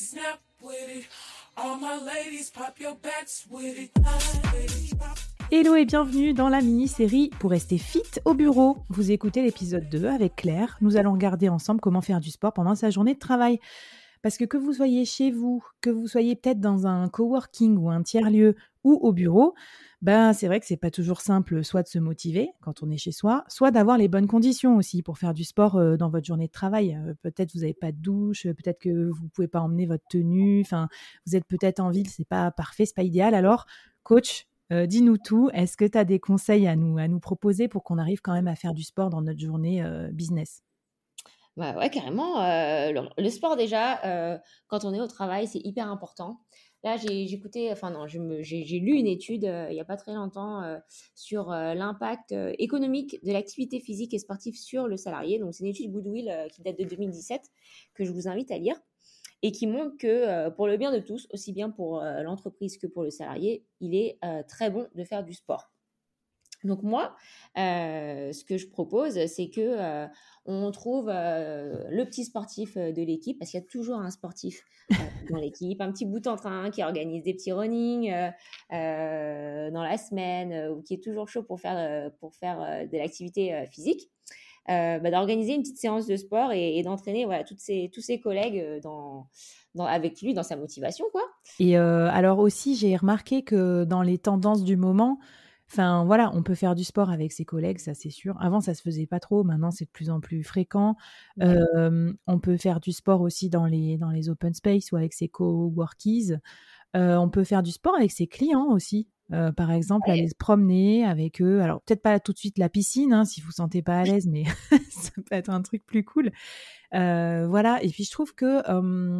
snap with it. All. Hello et bienvenue dans la mini-série Pour rester fit au bureau. Vous écoutez l'épisode 2 avec Claire. Nous allons regarder ensemble comment faire du sport pendant sa journée de travail. Parce que que vous soyez chez vous, que vous soyez peut-être dans un coworking ou un tiers-lieu, ou au bureau, ben c'est vrai que c'est pas toujours simple soit de se motiver quand on est chez soi, soit d'avoir les bonnes conditions aussi pour faire du sport euh, dans votre journée de travail. Euh, peut-être vous n'avez pas de douche, peut-être que vous pouvez pas emmener votre tenue, enfin vous êtes peut-être en ville, c'est pas parfait, c'est pas idéal. Alors coach, euh, dis-nous tout. Est-ce que tu as des conseils à nous, à nous proposer pour qu'on arrive quand même à faire du sport dans notre journée business? Bah ouais, carrément. Euh, le, sport, déjà, euh, quand on est au travail, c'est hyper important. Là, j'ai écouté, enfin non, j'ai lu une étude euh, il n'y a pas très longtemps sur l'impact économique de l'activité physique et sportive sur le salarié. Donc, c'est une étude Goodwill qui date de 2017 que je vous invite à lire et qui montre que pour le bien de tous, aussi bien pour l'entreprise que pour le salarié, il est très bon de faire du sport. Donc moi, ce que je propose, c'est que on trouve le petit sportif de l'équipe, parce qu'il y a toujours un sportif dans l'équipe, un petit bout en train qui organise des petits running dans la semaine, ou qui est toujours chaud pour faire, pour faire de l'activité physique. Bah, d'organiser une petite séance de sport et, d'entraîner voilà, toutes ses, tous ses collègues dans, dans, avec lui dans sa motivation. Quoi. Et alors aussi, j'ai remarqué que dans les tendances du moment, Enfin, voilà, on peut faire du sport avec ses collègues, ça c'est sûr. Avant, ça se faisait pas trop. Maintenant, c'est de plus en plus fréquent. on peut faire du sport aussi dans les, dans les open space ou avec ses coworkies. Euh, on peut faire du sport avec ses clients aussi. Euh, par exemple, aller se promener avec eux. Alors, peut-être pas tout de suite la piscine, hein, si vous ne sentez pas à l'aise, mais ça peut être un truc plus cool. Euh, voilà. Et puis, je trouve que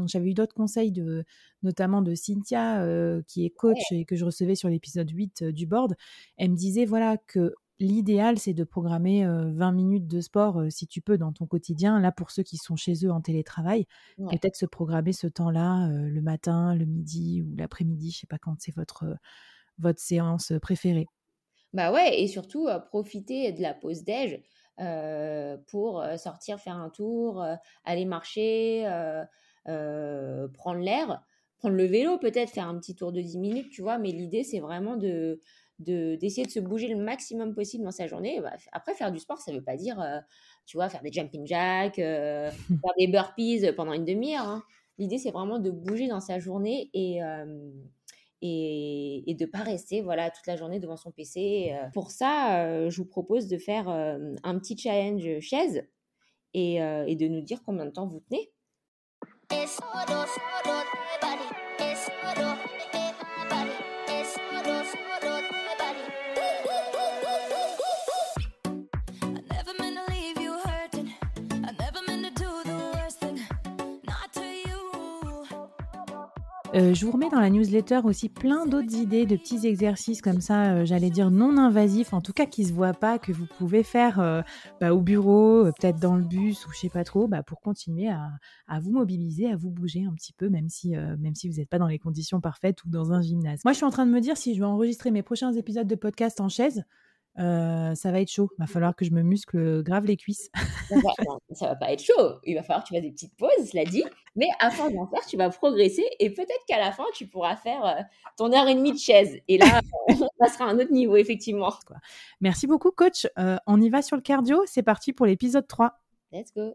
j'avais eu d'autres conseils, de, notamment de Cynthia, qui est coach et que je recevais sur l'épisode 8 du board. Elle me disait, voilà, que l'idéal, c'est de programmer 20 minutes de sport, si tu peux, dans ton quotidien. Là, pour ceux qui sont chez eux en télétravail, et peut-être se programmer ce temps-là, le matin, le midi ou l'après-midi, je sais pas quand c'est votre votre séance préférée? Bah ouais, et surtout profiter de la pause déj pour sortir faire un tour, aller marcher, prendre l'air, prendre le vélo peut-être, faire un petit tour de 10 minutes, tu vois? Mais l'idée, c'est vraiment de d'essayer de, se bouger le maximum possible dans sa journée. Bah, après, faire du sport, ça ne veut pas dire, tu vois, faire des jumping jacks, faire des burpees pendant une demi-heure. Hein. L'idée, c'est vraiment de bouger dans sa journée et, et, de pas rester voilà toute la journée devant son PC. Euh. Pour ça, euh, je vous propose de faire euh, un petit challenge chaise et de nous dire combien de temps vous tenez. Euh, je vous remets dans la newsletter aussi plein d'autres idées de petits exercices comme ça, euh, j'allais dire non invasifs, en tout cas qui se voient pas, que vous pouvez faire euh, bah, au bureau, peut-être dans le bus ou je sais pas trop, bah, pour continuer à, vous mobiliser, à vous bouger un petit peu, même si, même si vous n'êtes pas dans les conditions parfaites ou dans un gymnase. Moi, je suis en train de me dire si je vais enregistrer mes prochains épisodes de podcast en chaise, euh, ça va être chaud. Il va falloir que je me muscle grave les cuisses. ça va pas être chaud. Il va falloir que tu fasses des petites pauses, cela dit. Mais à force d'en faire, tu vas progresser et peut-être qu'à la fin, tu pourras faire euh, ton heure et demie de chaise. Et là, on passera à un autre niveau, effectivement. Merci beaucoup, coach. Euh, on y va sur le cardio. C'est parti pour l'épisode 3. Let's go.